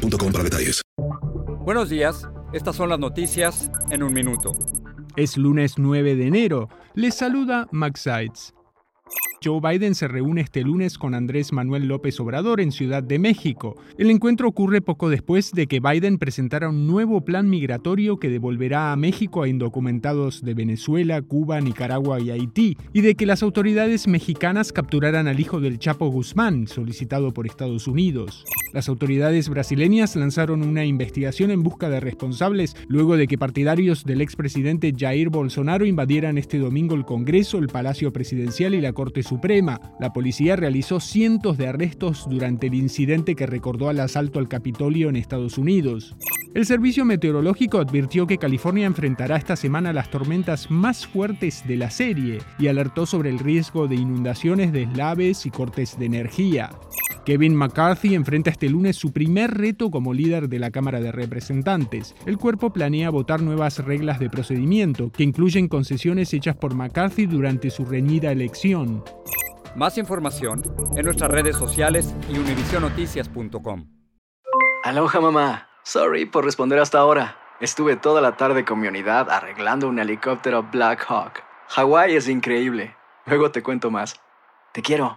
boostmobile.com para detalles. Buenos días, estas son las noticias en un minuto. Es lunes 9 de enero. Les saluda Max Sides. Joe Biden se reúne este lunes con Andrés Manuel López Obrador en Ciudad de México. El encuentro ocurre poco después de que Biden presentara un nuevo plan migratorio que devolverá a México a indocumentados de Venezuela, Cuba, Nicaragua y Haití, y de que las autoridades mexicanas capturaran al hijo del Chapo Guzmán, solicitado por Estados Unidos. Las autoridades brasileñas lanzaron una investigación en busca de responsables luego de que partidarios del expresidente Jair Bolsonaro invadieran este domingo el Congreso, el Palacio Presidencial y la Corte Suprema. La policía realizó cientos de arrestos durante el incidente que recordó al asalto al Capitolio en Estados Unidos. El servicio meteorológico advirtió que California enfrentará esta semana las tormentas más fuertes de la serie y alertó sobre el riesgo de inundaciones, deslaves y cortes de energía. Kevin McCarthy enfrenta este lunes su primer reto como líder de la Cámara de Representantes. El cuerpo planea votar nuevas reglas de procedimiento, que incluyen concesiones hechas por McCarthy durante su reñida elección. Más información en nuestras redes sociales y univisionoticias.com. Aloha mamá. Sorry por responder hasta ahora. Estuve toda la tarde con mi unidad arreglando un helicóptero Black Hawk. Hawái es increíble. Luego te cuento más. Te quiero.